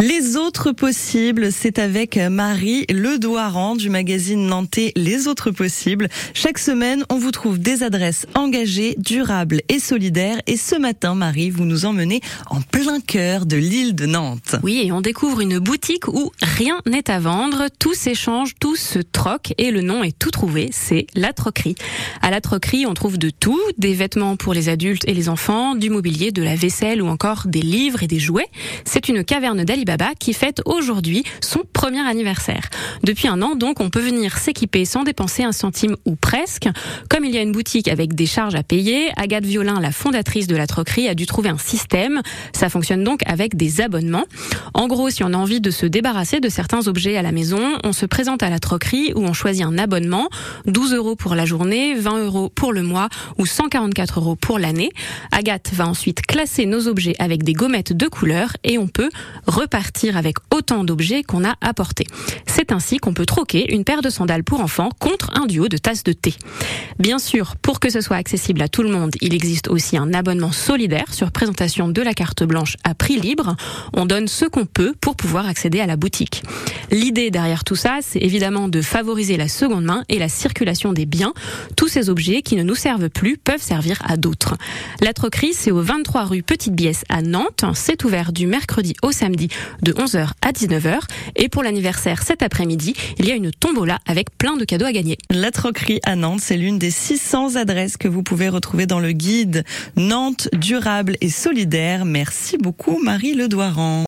Les autres possibles, c'est avec Marie Ledoiran du magazine nantais Les autres possibles. Chaque semaine, on vous trouve des adresses engagées, durables et solidaires. Et ce matin, Marie, vous nous emmenez en plein cœur de l'île de Nantes. Oui, et on découvre une boutique où rien n'est à vendre, tout s'échange, tout se troque et le nom est tout trouvé, c'est la troquerie. À la troquerie, on trouve de tout, des vêtements pour les adultes et les enfants, du mobilier, de la vaisselle ou encore des livres et des jouets. C'est une caverne qui fête aujourd'hui son premier anniversaire. Depuis un an, donc, on peut venir s'équiper sans dépenser un centime ou presque. Comme il y a une boutique avec des charges à payer, Agathe Violin, la fondatrice de la troquerie, a dû trouver un système. Ça fonctionne donc avec des abonnements. En gros, si on a envie de se débarrasser de certains objets à la maison, on se présente à la troquerie où on choisit un abonnement, 12 euros pour la journée, 20 euros pour le mois ou 144 euros pour l'année. Agathe va ensuite classer nos objets avec des gommettes de couleur et on peut avec autant d'objets qu'on a apportés. C'est ainsi qu'on peut troquer une paire de sandales pour enfants contre un duo de tasses de thé. Bien sûr, pour que ce soit accessible à tout le monde, il existe aussi un abonnement solidaire sur présentation de la carte blanche à prix libre. On donne ce qu'on peut pour pouvoir accéder à la boutique. L'idée derrière tout ça, c'est évidemment de favoriser la seconde main et la circulation des biens. Tous ces objets qui ne nous servent plus peuvent servir à d'autres. La troquerie, c'est au 23 rue Petite Biesse à Nantes. C'est ouvert du mercredi au samedi de 11h à 19h. Et pour l'anniversaire cet après-midi, il y a une tombola avec plein de cadeaux à gagner. La troquerie à Nantes, c'est l'une des 600 adresses que vous pouvez retrouver dans le guide Nantes durable et solidaire. Merci beaucoup Marie Ledoiran.